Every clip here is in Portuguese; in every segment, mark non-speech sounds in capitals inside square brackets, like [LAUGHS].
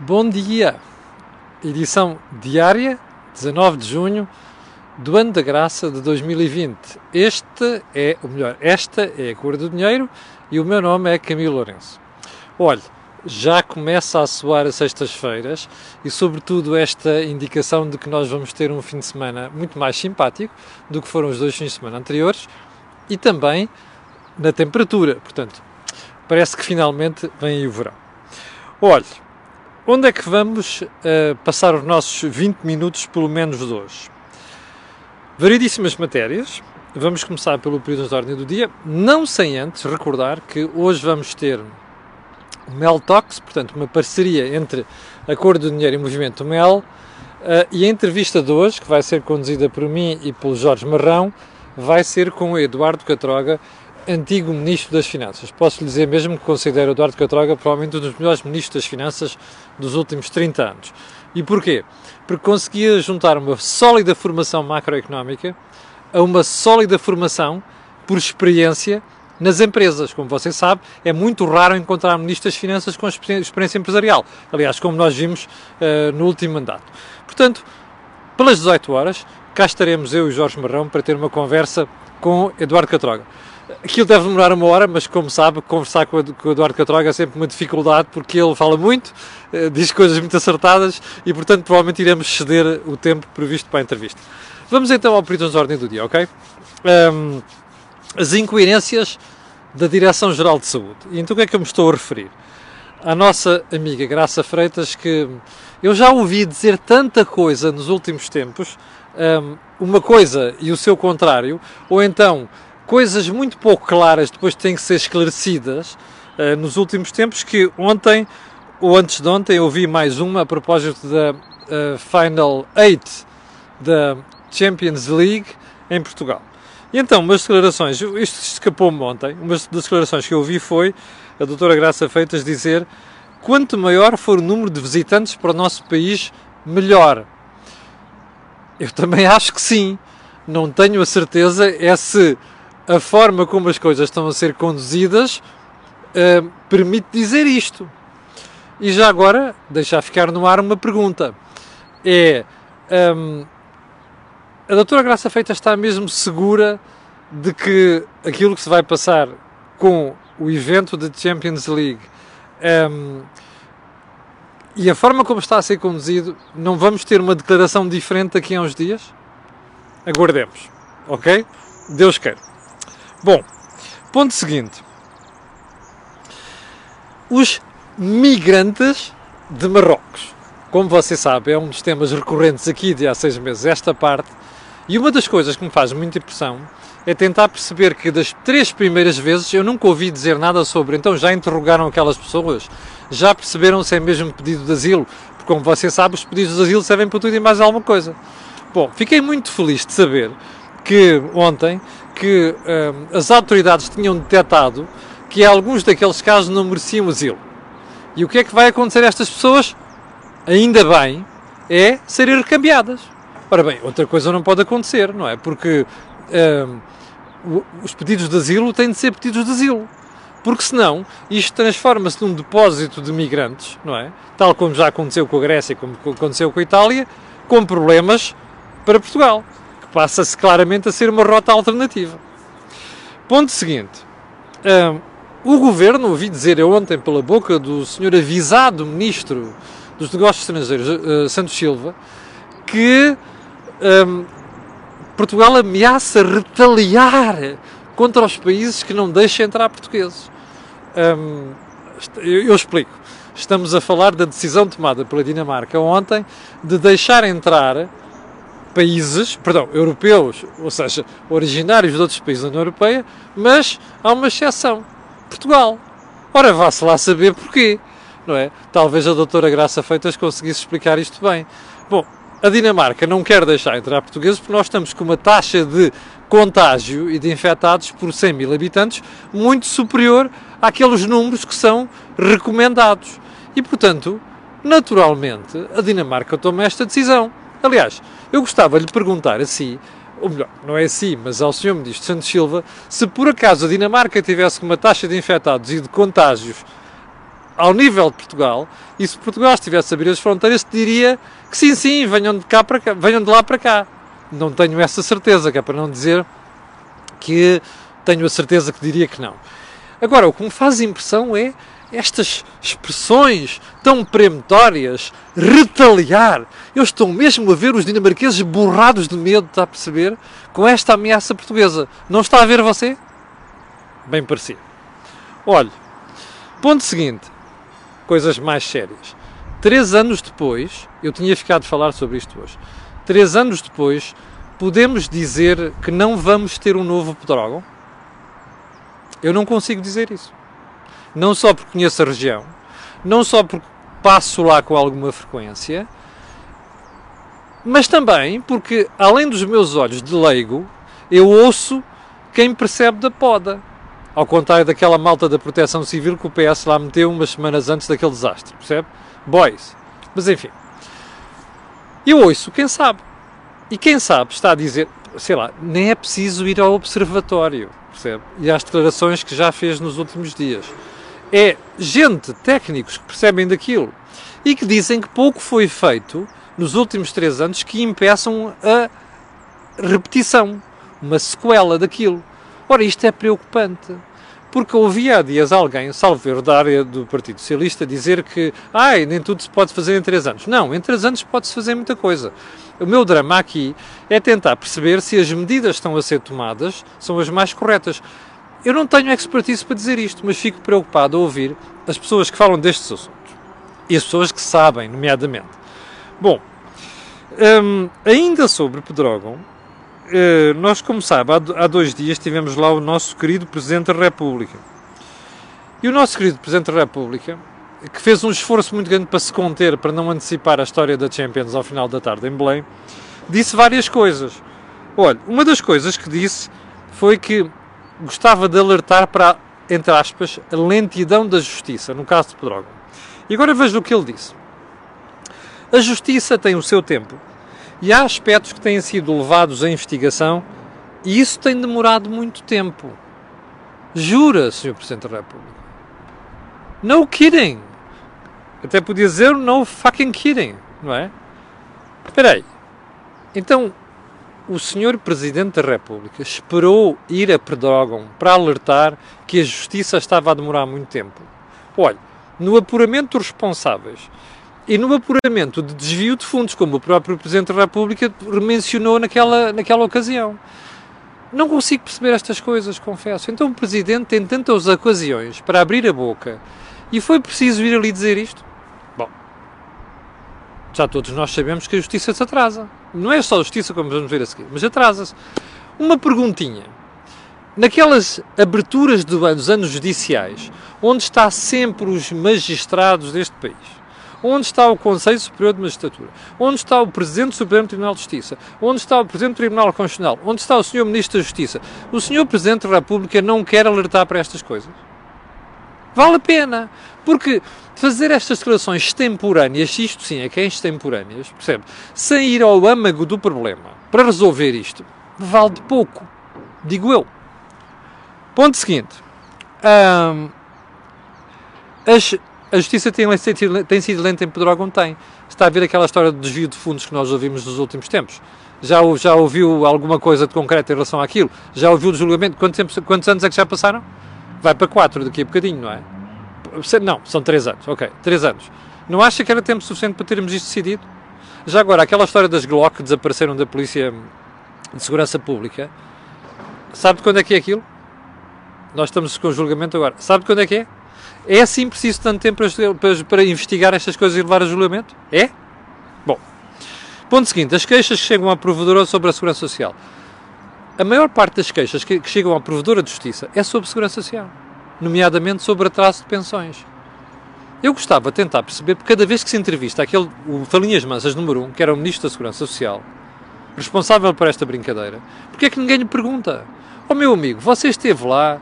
Bom dia! Edição diária, 19 de junho do ano da graça de 2020. Este é, ou melhor, esta é a cor do dinheiro e o meu nome é Camilo Lourenço. Olhe, já começa a soar as sextas-feiras e, sobretudo, esta indicação de que nós vamos ter um fim de semana muito mais simpático do que foram os dois fins de semana anteriores e também na temperatura. Portanto, parece que finalmente vem aí o verão. Olhe, onde é que vamos uh, passar os nossos 20 minutos, pelo menos de hoje? Variedíssimas matérias. Vamos começar pelo período de ordem do dia, não sem antes recordar que hoje vamos ter o Mel Talks, portanto, uma parceria entre a Cor do Dinheiro e o Movimento Mel, uh, e a entrevista de hoje, que vai ser conduzida por mim e pelo Jorge Marrão, vai ser com o Eduardo Catroga, antigo Ministro das Finanças. Posso lhe dizer mesmo que considero Eduardo Catroga provavelmente um dos melhores Ministros das Finanças dos últimos 30 anos. E porquê? Porque conseguia juntar uma sólida formação macroeconómica a uma sólida formação por experiência nas empresas. Como você sabe, é muito raro encontrar ministros das Finanças com experiência empresarial. Aliás, como nós vimos uh, no último mandato. Portanto, pelas 18 horas, cá estaremos eu e Jorge Marrão para ter uma conversa com Eduardo Catroga. Aquilo deve demorar uma hora, mas como sabe, conversar com o Eduardo Catroga é sempre uma dificuldade porque ele fala muito, uh, diz coisas muito acertadas e, portanto, provavelmente iremos ceder o tempo previsto para a entrevista. Vamos então ao período de ordem do dia, ok? Um, as incoerências da Direção-Geral de Saúde. E então o que é que eu me estou a referir? À nossa amiga Graça Freitas, que eu já ouvi dizer tanta coisa nos últimos tempos, uma coisa e o seu contrário, ou então coisas muito pouco claras depois têm que ser esclarecidas ah, nos últimos tempos, que ontem ou antes de ontem ouvi mais uma a propósito da uh, Final 8 da Champions League em Portugal. E então, umas declarações, isto escapou-me ontem, uma das declarações que eu ouvi foi a doutora Graça Feitas dizer quanto maior for o número de visitantes para o nosso país, melhor. Eu também [LAUGHS] acho que sim. Não tenho a certeza é se a forma como as coisas estão a ser conduzidas uh, permite dizer isto. E já agora, deixar ficar no ar uma pergunta. É... Um, a doutora Graça Feita está mesmo segura de que aquilo que se vai passar com o evento da Champions League um, e a forma como está a ser conduzido, não vamos ter uma declaração diferente daqui a uns dias? Aguardemos, ok? Deus queira. Bom, ponto seguinte. Os migrantes de Marrocos. Como você sabe, é um dos temas recorrentes aqui de há seis meses, esta parte, e uma das coisas que me faz muita impressão é tentar perceber que das três primeiras vezes eu nunca ouvi dizer nada sobre. Então já interrogaram aquelas pessoas? Já perceberam se é mesmo pedido de asilo? Porque, como você sabe, os pedidos de asilo servem para tudo e mais alguma coisa. Bom, fiquei muito feliz de saber que ontem que hum, as autoridades tinham detectado que alguns daqueles casos não mereciam asilo. E o que é que vai acontecer a estas pessoas? Ainda bem, é serem recambiadas. Ora bem, outra coisa não pode acontecer, não é? Porque um, os pedidos de asilo têm de ser pedidos de asilo. Porque senão isto transforma-se num depósito de migrantes, não é? Tal como já aconteceu com a Grécia, como aconteceu com a Itália, com problemas para Portugal, passa-se claramente a ser uma rota alternativa. Ponto seguinte. Um, o governo, ouvi dizer ontem pela boca do senhor avisado ministro dos Negócios Estrangeiros, uh, Santos Silva, que um, Portugal ameaça retaliar contra os países que não deixam entrar portugueses. Um, eu, eu explico. Estamos a falar da decisão tomada pela Dinamarca ontem de deixar entrar países, perdão, europeus, ou seja, originários de outros países da União Europeia, mas há uma exceção, Portugal. Ora, vá-se lá saber porquê, não é? Talvez a doutora Graça Feitas conseguisse explicar isto bem. Bom, a Dinamarca não quer deixar entrar portugueses porque nós estamos com uma taxa de contágio e de infectados por 100 mil habitantes muito superior àqueles números que são recomendados. E, portanto, naturalmente, a Dinamarca toma esta decisão. Aliás, eu gostava de lhe perguntar a si, ou melhor, não é assim, mas ao Sr. Ministro Santos Silva, se por acaso a Dinamarca tivesse uma taxa de infectados e de contágios ao nível de Portugal, e se Portugal estivesse a abrir as fronteiras, diria que sim, sim, venham de, cá para cá, venham de lá para cá. Não tenho essa certeza, que é para não dizer que tenho a certeza que diria que não. Agora, o que me faz impressão é estas expressões tão peremptórias, retaliar. Eu estou mesmo a ver os dinamarqueses borrados de medo, está a perceber? Com esta ameaça portuguesa. Não está a ver você? Bem parecido. Olhe, ponto seguinte, coisas mais sérias. Três anos depois, eu tinha ficado a falar sobre isto hoje. Três anos depois, podemos dizer que não vamos ter um novo Pedrógão? Eu não consigo dizer isso. Não só porque conheço a região, não só porque passo lá com alguma frequência, mas também porque, além dos meus olhos de leigo, eu ouço quem percebe da poda. Ao contrário daquela malta da proteção civil que o PS lá meteu umas semanas antes daquele desastre, percebe? Boys. Mas enfim. Eu ouço quem sabe. E quem sabe está a dizer, sei lá, nem é preciso ir ao observatório percebe? E às declarações que já fez nos últimos dias. É gente, técnicos que percebem daquilo e que dizem que pouco foi feito nos últimos três anos que impeçam a repetição, uma sequela daquilo. Ora, isto é preocupante. Porque ouvia há dias alguém, salvo da área do Partido Socialista, dizer que ai, nem tudo se pode fazer em três anos. Não, em três anos pode-se fazer muita coisa. O meu drama aqui é tentar perceber se as medidas que estão a ser tomadas são as mais corretas. Eu não tenho expertise para dizer isto, mas fico preocupado a ouvir as pessoas que falam destes assuntos. E as pessoas que sabem, nomeadamente. Bom, hum, ainda sobre Pedrógão, uh, nós, como sabe, há, há dois dias tivemos lá o nosso querido Presidente da República. E o nosso querido Presidente da República que fez um esforço muito grande para se conter, para não antecipar a história da Champions ao final da tarde em Belém, disse várias coisas. Olha, uma das coisas que disse foi que gostava de alertar para, entre aspas, a lentidão da justiça, no caso de Pedrógão. E agora veja o que ele disse. A justiça tem o seu tempo e há aspectos que têm sido levados à investigação e isso tem demorado muito tempo. Jura, Sr. Presidente da República. No kidding! Até podia dizer no fucking kidding, não é? Espera aí. Então, o senhor Presidente da República esperou ir a Pedrógão para alertar que a justiça estava a demorar muito tempo. Olha, no apuramento dos responsáveis e no apuramento de desvio de fundos, como o próprio Presidente da República mencionou naquela, naquela ocasião. Não consigo perceber estas coisas, confesso. Então o Presidente tem tantas ocasiões para abrir a boca e foi preciso ir ali dizer isto? já todos nós sabemos que a justiça se atrasa. Não é só justiça, como vamos ver a seguir, mas atrasa-se. Uma perguntinha. Naquelas aberturas dos anos judiciais, onde está sempre os magistrados deste país, onde está o Conselho Superior de Magistratura, onde está o Presidente do Supremo Tribunal de Justiça, onde está o Presidente do Tribunal Constitucional, onde está o Sr. Ministro da Justiça, o Sr. Presidente da República não quer alertar para estas coisas? Vale a pena, porque fazer estas declarações extemporâneas, isto sim é que é extemporâneas, percebe? Sem ir ao âmago do problema para resolver isto, vale de pouco, digo eu. Ponto seguinte. Hum, as, a justiça tem, tem sido lenta em Pedrógão? Tem. Está a ver aquela história do desvio de fundos que nós ouvimos nos últimos tempos? Já, já ouviu alguma coisa de concreto em relação àquilo? Já ouviu o julgamento? Quanto tempo, quantos anos é que já passaram? Vai para quatro daqui a bocadinho, não é? Não, são três anos, ok, três anos. Não acha que era tempo suficiente para termos isto decidido? Já agora, aquela história das Glock que desapareceram da Polícia de Segurança Pública, sabe quando é que é aquilo? Nós estamos com julgamento agora. Sabe quando é que é? É assim preciso tanto tempo para, para, para investigar estas coisas e levar a julgamento? É? Bom. Ponto seguinte, as queixas que chegam à Provedora sobre a Segurança Social. A maior parte das queixas que, que chegam à Provedora de Justiça é sobre Segurança Social nomeadamente sobre atraso de pensões. Eu gostava de tentar perceber, porque cada vez que se entrevista aquele, o Falinhas Mansas número 1, um, que era o Ministro da Segurança Social, responsável por esta brincadeira, porque é que ninguém lhe pergunta? Ó oh, meu amigo, você esteve lá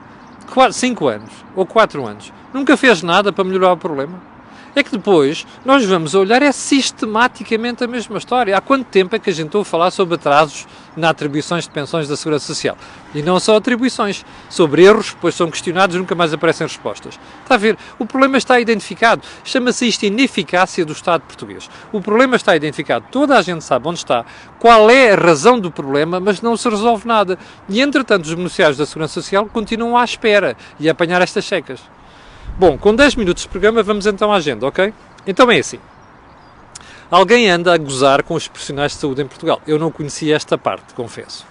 5 anos ou 4 anos, nunca fez nada para melhorar o problema? É que depois nós vamos olhar é sistematicamente a mesma história. Há quanto tempo é que a gente ouve falar sobre atrasos na atribuições de pensões da Segurança Social? E não só atribuições, sobre erros, depois são questionados e nunca mais aparecem respostas. Está a ver? O problema está identificado. Chama-se isto ineficácia do Estado português. O problema está identificado. Toda a gente sabe onde está, qual é a razão do problema, mas não se resolve nada. E, entretanto, os beneficiários da Segurança Social continuam à espera e a apanhar estas checas. Bom, com 10 minutos de programa, vamos então à agenda, ok? Então é assim. Alguém anda a gozar com os profissionais de saúde em Portugal. Eu não conhecia esta parte, confesso.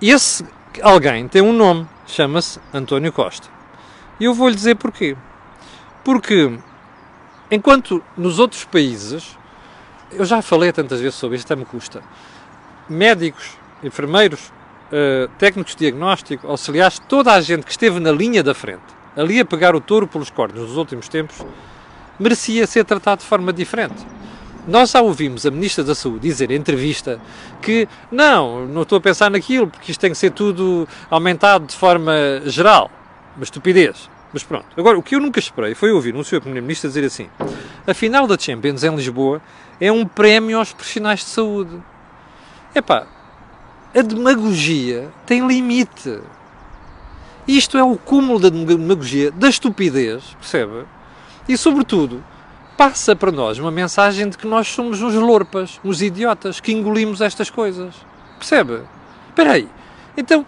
Esse alguém tem um nome, chama-se António Costa. E eu vou-lhe dizer porquê. Porque, enquanto nos outros países, eu já falei tantas vezes sobre isto, até me custa, médicos, enfermeiros, uh, técnicos de diagnóstico, auxiliares, toda a gente que esteve na linha da frente, ali a pegar o touro pelos cornos nos últimos tempos, merecia ser tratado de forma diferente. Nós já ouvimos a Ministra da Saúde dizer em entrevista que não, não estou a pensar naquilo, porque isto tem que ser tudo aumentado de forma geral. Uma estupidez. Mas pronto. Agora, o que eu nunca esperei foi ouvir um Sr. Primeiro-Ministro dizer assim: a final da Champions em Lisboa é um prémio aos profissionais de saúde. Epá, a demagogia tem limite. Isto é o cúmulo da demagogia, da estupidez, percebe? E, sobretudo, passa para nós uma mensagem de que nós somos uns lorpas, uns idiotas, que engolimos estas coisas. Percebe? Espera aí. Então,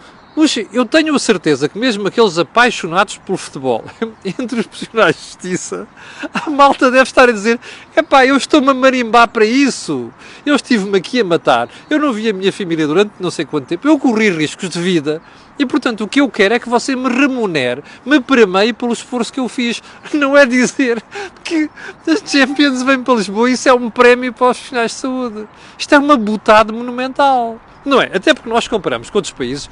eu tenho a certeza que mesmo aqueles apaixonados pelo futebol, [LAUGHS] entre os profissionais de justiça, a malta deve estar a dizer: epá, eu estou-me a marimbar para isso. Eu estive-me aqui a matar. Eu não vi a minha família durante não sei quanto tempo. Eu corri riscos de vida. E, portanto, o que eu quero é que você me remunere, me premeie pelo esforço que eu fiz. [LAUGHS] Não é dizer que as Champions vêm para Lisboa e isso é um prémio para os profissionais de saúde. Isto é uma botada monumental. Não é? Até porque nós comparamos com outros países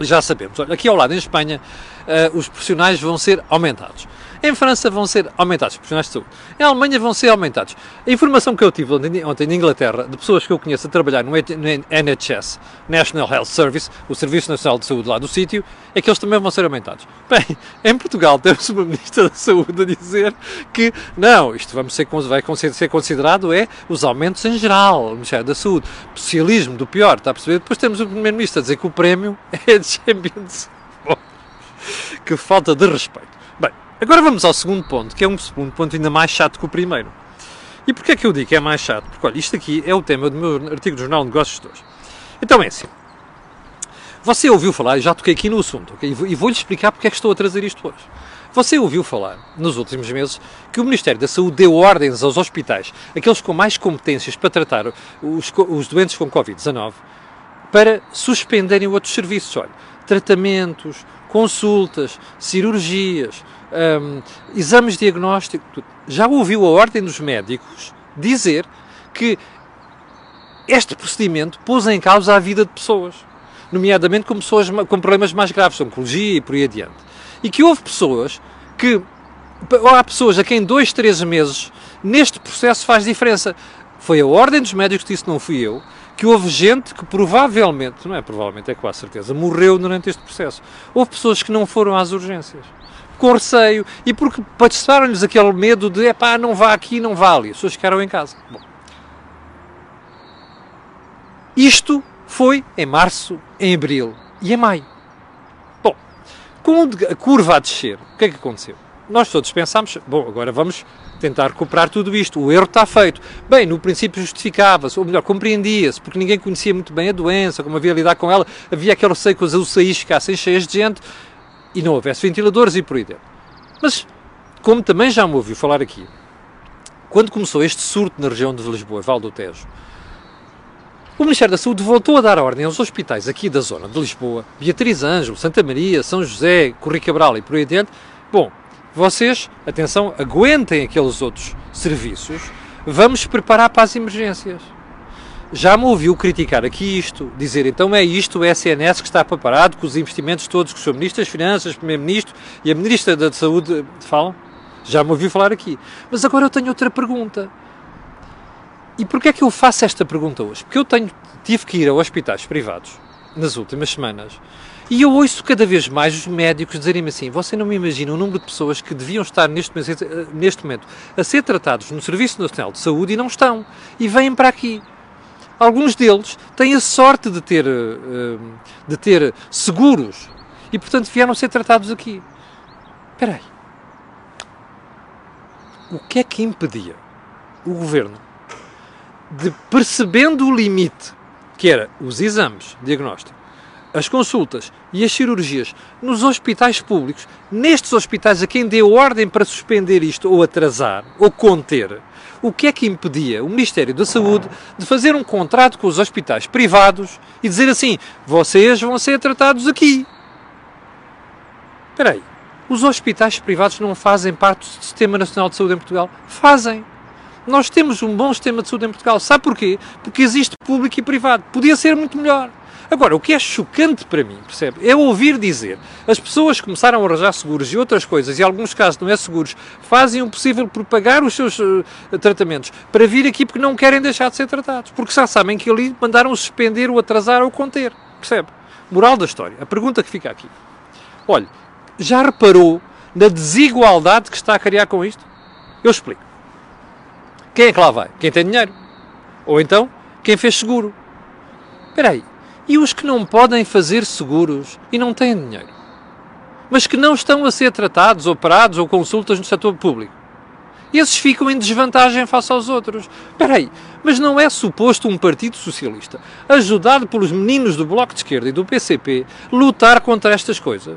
já sabemos. Olha, aqui ao lado, em Espanha, uh, os profissionais vão ser aumentados. Em França vão ser aumentados, profissionais de saúde. Em Alemanha vão ser aumentados. A informação que eu tive ontem, ontem na Inglaterra, de pessoas que eu conheço a trabalhar no NHS, National Health Service, o Serviço Nacional de Saúde lá do sítio, é que eles também vão ser aumentados. [LAUGHS] Bem, em Portugal temos uma Ministra da Saúde a dizer que não, isto vamos ser, vai ser considerado é os aumentos em geral, o Ministério da Saúde. Socialismo do pior, está a perceber? Depois temos o Primeiro-Ministro a dizer que o prémio [LAUGHS] é de Champions. que falta de respeito. Agora vamos ao segundo ponto, que é um segundo ponto ainda mais chato que o primeiro. E porquê é que eu digo que é mais chato? Porque, olha, isto aqui é o tema do meu artigo do Jornal de Negócios de hoje. Então é assim. Você ouviu falar, e já toquei aqui no assunto, okay? e vou-lhe explicar porque é que estou a trazer isto hoje. Você ouviu falar, nos últimos meses, que o Ministério da Saúde deu ordens aos hospitais, aqueles com mais competências para tratar os, os doentes com Covid-19, para suspenderem outros serviços. Olha, tratamentos, consultas, cirurgias, um, exames diagnósticos. Já ouviu a Ordem dos Médicos dizer que este procedimento pôs em causa a vida de pessoas, nomeadamente com pessoas com problemas mais graves, oncologia e por aí adiante. E que houve pessoas que. Há pessoas a quem dois, três meses neste processo faz diferença. Foi a Ordem dos Médicos que disse, não fui eu, que houve gente que provavelmente, não é provavelmente, é a certeza, morreu durante este processo. Houve pessoas que não foram às urgências com receio e porque passaram-lhes aquele medo de epá, não vá aqui, não vá ali. As pessoas ficaram em casa. Bom. Isto foi em março, em abril e em maio. Bom, com a curva a descer, o que é que aconteceu? Nós todos pensámos, bom, agora vamos tentar recuperar tudo isto. O erro está feito. Bem, no princípio justificava-se, ou melhor, compreendia-se, porque ninguém conhecia muito bem a doença, como havia a lidar com ela. Havia aquele receio que as UCIs ficassem cheias de gente e não houvesse ventiladores e por aí dentro. Mas, como também já me ouviu falar aqui, quando começou este surto na região de Lisboa, Val do Tejo, o Ministério da Saúde voltou a dar ordem aos hospitais aqui da zona de Lisboa, Beatriz Ângelo, Santa Maria, São José, Corri Cabral e por aí dentro. Bom, vocês, atenção, aguentem aqueles outros serviços, vamos preparar para as emergências já me ouviu criticar aqui isto, dizer então é isto o SNS que está preparado com os investimentos todos que o Sr. Ministro das Finanças, Primeiro-Ministro e a Ministra da Saúde falam? Já me ouviu falar aqui. Mas agora eu tenho outra pergunta. E porquê é que eu faço esta pergunta hoje? Porque eu tenho, tive que ir a hospitais privados nas últimas semanas E eu ouço cada vez mais os médicos dizerem-me assim: você não me imagina o número de pessoas que deviam estar neste momento, neste momento a ser tratados no Serviço Nacional de Saúde e não estão. E vêm para aqui. Alguns deles têm a sorte de ter, eh, de ter seguros e, portanto, vieram ser tratados aqui. Espera aí. O que é que impedia o governo de, percebendo o limite, que era os exames diagnóstico, as consultas e as cirurgias nos hospitais públicos, nestes hospitais a quem deu ordem para suspender isto ou atrasar ou conter, o que é que impedia o Ministério da Saúde de fazer um contrato com os hospitais privados e dizer assim: vocês vão ser tratados aqui? Espera aí, os hospitais privados não fazem parte do Sistema Nacional de Saúde em Portugal? Fazem. Nós temos um bom sistema de saúde em Portugal. Sabe porquê? Porque existe público e privado. Podia ser muito melhor. Agora, o que é chocante para mim, percebe? É ouvir dizer as pessoas começaram a arranjar seguros e outras coisas, e em alguns casos não é seguros, fazem o possível por pagar os seus uh, tratamentos para vir aqui porque não querem deixar de ser tratados, porque já sabem que ali mandaram suspender, ou atrasar ou conter, percebe? Moral da história. A pergunta que fica aqui. Olha, já reparou na desigualdade que está a criar com isto? Eu explico. Quem é que lá vai? Quem tem dinheiro. Ou então, quem fez seguro. Espera aí. E os que não podem fazer seguros e não têm dinheiro? Mas que não estão a ser tratados, operados ou consultas no setor público? Esses ficam em desvantagem face aos outros. Espera aí, mas não é suposto um Partido Socialista, ajudado pelos meninos do Bloco de Esquerda e do PCP, lutar contra estas coisas?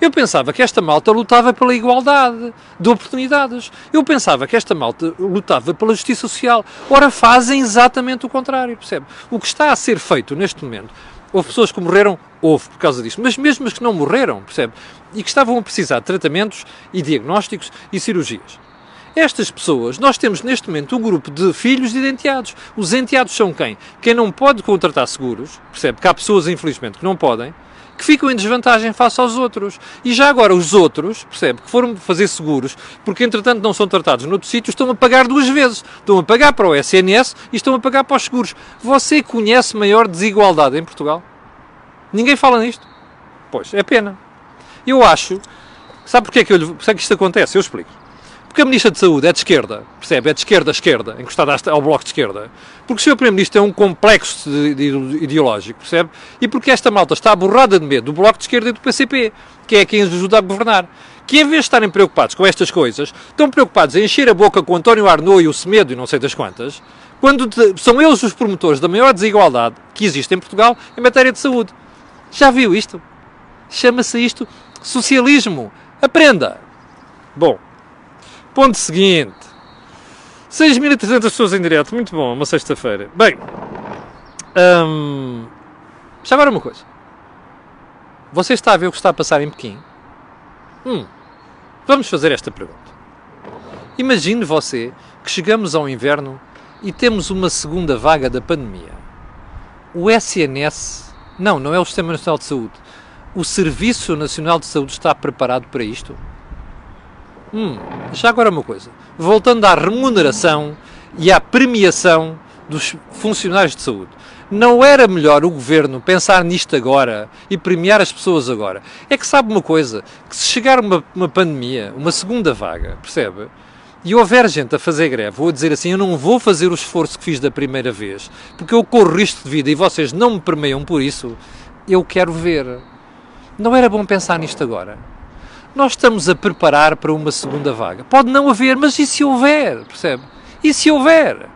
Eu pensava que esta malta lutava pela igualdade de oportunidades. Eu pensava que esta malta lutava pela justiça social. Ora, fazem exatamente o contrário, percebe? O que está a ser feito neste momento, houve pessoas que morreram, houve por causa disso, mas mesmo as que não morreram, percebe? E que estavam a precisar de tratamentos e diagnósticos e cirurgias. Estas pessoas, nós temos neste momento um grupo de filhos de enteados. Os enteados são quem? Quem não pode contratar seguros, percebe? Que há pessoas, infelizmente, que não podem, que ficam em desvantagem face aos outros. E já agora os outros, percebe, que foram fazer seguros, porque entretanto não são tratados noutro sítio, estão a pagar duas vezes. Estão a pagar para o SNS e estão a pagar para os seguros. Você conhece maior desigualdade em Portugal? Ninguém fala nisto? Pois, é pena. Eu acho. Sabe porquê que, eu, porquê que isto acontece? Eu explico. Porque a Ministra de Saúde é de esquerda, percebe? É de esquerda a esquerda, encostada ao bloco de esquerda. Porque o Sr. Primeiro-Ministro é um complexo de, de, ideológico, percebe? E porque esta malta está borrada de medo do bloco de esquerda e do PCP, que é quem os ajuda a governar. Que em vez de estarem preocupados com estas coisas, estão preocupados em encher a boca com António Arnaud e o Semedo e não sei das quantas, quando são eles os promotores da maior desigualdade que existe em Portugal em matéria de saúde. Já viu isto? Chama-se isto socialismo. Aprenda! Bom, Ponto seguinte. 6.300 pessoas em direto, muito bom, uma sexta-feira. Bem, hum, já agora uma coisa. Você está a ver o que está a passar em Pequim? Hum, vamos fazer esta pergunta. Imagine você que chegamos ao inverno e temos uma segunda vaga da pandemia. O SNS, não, não é o Sistema Nacional de Saúde, o Serviço Nacional de Saúde está preparado para isto? Hum, já agora uma coisa. Voltando à remuneração e à premiação dos funcionários de saúde. Não era melhor o governo pensar nisto agora e premiar as pessoas agora? É que sabe uma coisa: que se chegar uma, uma pandemia, uma segunda vaga, percebe? E houver gente a fazer greve, ou a dizer assim: eu não vou fazer o esforço que fiz da primeira vez, porque eu corro risco de vida e vocês não me premiam por isso, eu quero ver. Não era bom pensar nisto agora? Nós estamos a preparar para uma segunda vaga. Pode não haver, mas e se houver? Percebe? E se houver?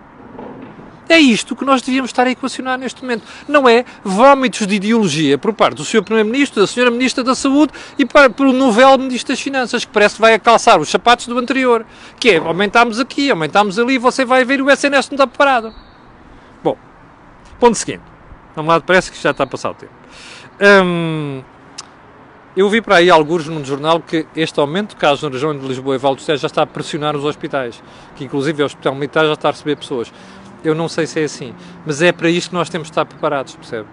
É isto que nós devíamos estar a equacionar neste momento. Não é vómitos de ideologia por parte do Sr. Primeiro-Ministro, da Sra. Ministra da Saúde e para, pelo novel Ministro das Finanças, que parece que vai a calçar os sapatos do anterior. Que é, aumentámos aqui, aumentámos ali, você vai ver o SNS não está preparado. Bom, ponto seguinte. Vamos lá, parece que já está a passar o tempo. Hum, eu vi para aí alguns num jornal que este aumento de casos na região de Lisboa e Val do Sérgio já está a pressionar os hospitais, que inclusive o Hospital Militar já está a receber pessoas. Eu não sei se é assim, mas é para isto que nós temos de estar preparados, percebe?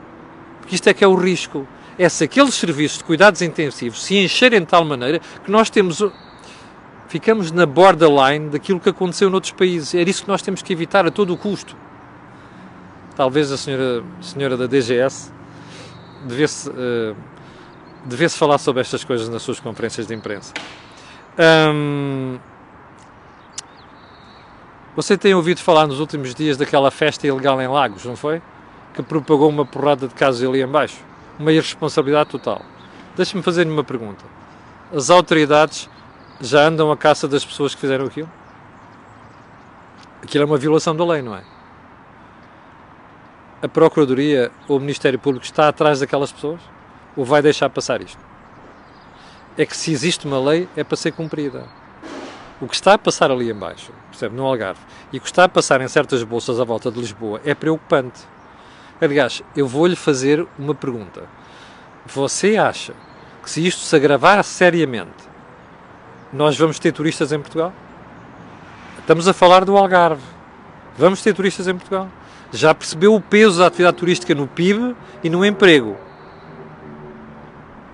Porque isto é que é o risco. É se aqueles serviços de cuidados intensivos se encherem de tal maneira que nós temos ficamos na borderline daquilo que aconteceu noutros países. É isso que nós temos que evitar a todo o custo. Talvez a senhora, senhora da DGS devesse uh, devesse falar sobre estas coisas nas suas conferências de imprensa. Você tem ouvido falar nos últimos dias daquela festa ilegal em Lagos, não foi? Que propagou uma porrada de casos ali em baixo. Uma irresponsabilidade total. Deixe-me fazer-lhe uma pergunta. As autoridades já andam à caça das pessoas que fizeram aquilo? Aquilo é uma violação da lei, não é? A Procuradoria ou o Ministério Público está atrás daquelas pessoas? Ou vai deixar passar isto? É que se existe uma lei, é para ser cumprida. O que está a passar ali embaixo, percebe, no Algarve, e o que está a passar em certas bolsas à volta de Lisboa é preocupante. Aliás, eu vou-lhe fazer uma pergunta. Você acha que se isto se agravar seriamente, nós vamos ter turistas em Portugal? Estamos a falar do Algarve. Vamos ter turistas em Portugal? Já percebeu o peso da atividade turística no PIB e no emprego?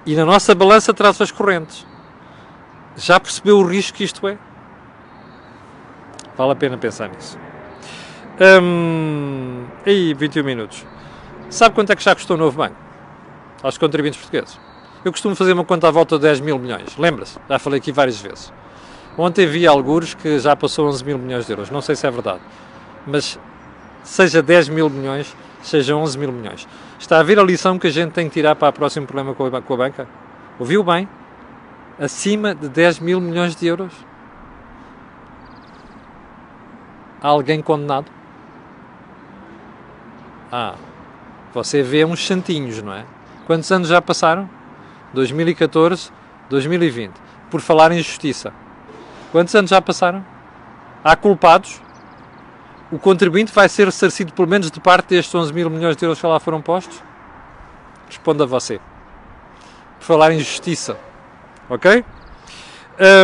E na nossa balança traz as correntes. Já percebeu o risco que isto é? Vale a pena pensar nisso. Hum, aí, 21 minutos. Sabe quanto é que já custou o novo banco? Aos contribuintes portugueses. Eu costumo fazer uma conta à volta de 10 mil milhões. Lembra-se? Já falei aqui várias vezes. Ontem vi alguns que já passou 11 mil milhões de euros. Não sei se é verdade. Mas seja 10 mil milhões, seja 11 mil milhões. Está a ver a lição que a gente tem que tirar para o próximo problema com a, com a banca? Ouviu bem? Acima de 10 mil milhões de euros? Há alguém condenado? Ah, você vê uns santinhos, não é? Quantos anos já passaram? 2014, 2020. Por falar em justiça. Quantos anos já passaram? Há culpados? O contribuinte vai ser ressarcido pelo menos de parte destes 11 mil milhões de euros que lá foram postos? Responda você. Por falar em justiça. Ok?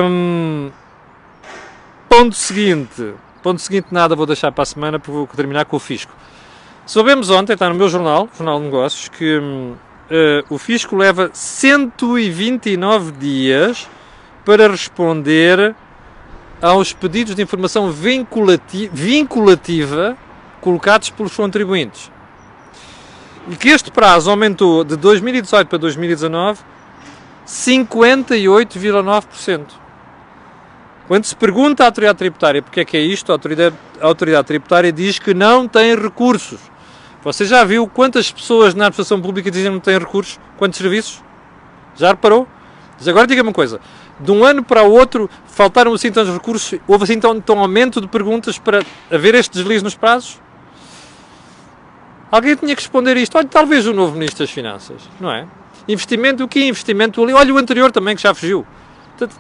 Um, ponto seguinte. Ponto seguinte, nada vou deixar para a semana, porque vou terminar com o fisco. Soubemos ontem, está no meu jornal, Jornal de Negócios, que uh, o fisco leva 129 dias para responder aos pedidos de informação vinculativa, vinculativa colocados pelos contribuintes. E que este prazo aumentou de 2018 para 2019 58,9%. Quando se pergunta à autoridade tributária porque é que é isto, a autoridade, a autoridade tributária diz que não tem recursos. Você já viu quantas pessoas na administração pública dizem que não têm recursos? Quantos serviços? Já reparou? Mas agora diga-me uma coisa: de um ano para o outro faltaram assim tantos recursos? Houve assim tão, tão aumento de perguntas para haver este deslize nos prazos? Alguém tinha que responder isto. Olha, talvez o novo Ministro das Finanças, não é? Investimento, o que investimento ali? Olha o anterior também que já fugiu.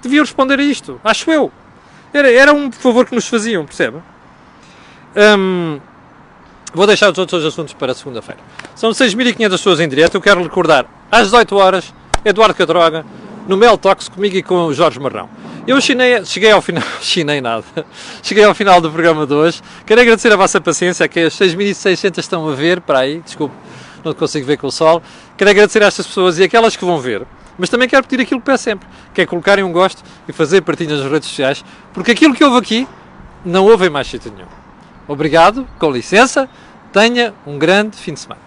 Deviam responder a isto, acho eu. Era, era um favor que nos faziam, percebe? Hum, vou deixar os outros assuntos para segunda-feira. São 6.500 pessoas em direto. Eu quero recordar, às 18 horas, Eduardo Cadroga, no Mel Talks, comigo e com o Jorge Marrão. Eu chinei, cheguei ao final, [LAUGHS] chinei nada, cheguei ao final do programa de hoje. Quero agradecer a vossa paciência, que as 6.600 estão a ver, para aí, desculpe, não consigo ver com o sol. Quero agradecer a estas pessoas e aquelas que vão ver. Mas também quero pedir aquilo que peço sempre, que é colocarem um gosto e fazer partilhas nas redes sociais, porque aquilo que houve aqui não houve em mais sítio nenhum. Obrigado, com licença, tenha um grande fim de semana.